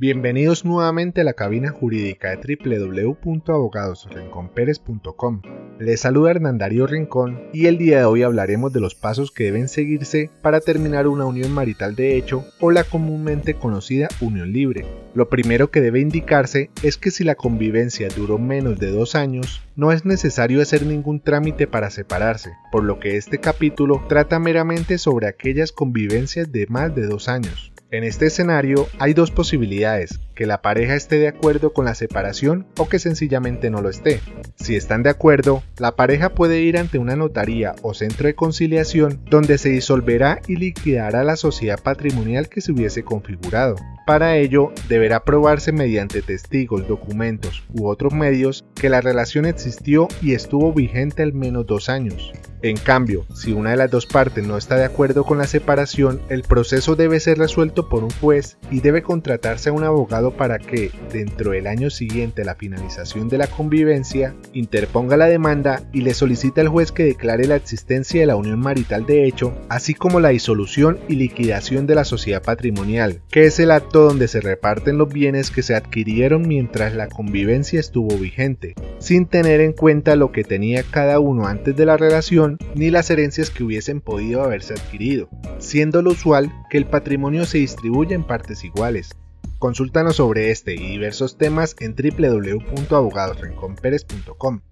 Bienvenidos nuevamente a la cabina jurídica de www.abogadosrinconperes.com. Les saluda Hernandario Rincón y el día de hoy hablaremos de los pasos que deben seguirse para terminar una unión marital de hecho o la comúnmente conocida unión libre. Lo primero que debe indicarse es que si la convivencia duró menos de dos años, no es necesario hacer ningún trámite para separarse, por lo que este capítulo trata meramente sobre aquellas convivencias de más de dos años. En este escenario hay dos posibilidades, que la pareja esté de acuerdo con la separación o que sencillamente no lo esté. Si están de acuerdo, la pareja puede ir ante una notaría o centro de conciliación donde se disolverá y liquidará la sociedad patrimonial que se hubiese configurado. Para ello, deberá probarse mediante testigos, documentos u otros medios que la relación existió y estuvo vigente al menos dos años. En cambio, si una de las dos partes no está de acuerdo con la separación, el proceso debe ser resuelto por un juez y debe contratarse a un abogado para que, dentro del año siguiente a la finalización de la convivencia, interponga la demanda y le solicite al juez que declare la existencia de la unión marital de hecho, así como la disolución y liquidación de la sociedad patrimonial, que es el acto donde se reparten los bienes que se adquirieron mientras la convivencia estuvo vigente, sin tener en cuenta lo que tenía cada uno antes de la relación ni las herencias que hubiesen podido haberse adquirido, siendo lo usual que el patrimonio se distribuya en partes iguales. Consúltanos sobre este y diversos temas en www.abogadosrenconperes.com.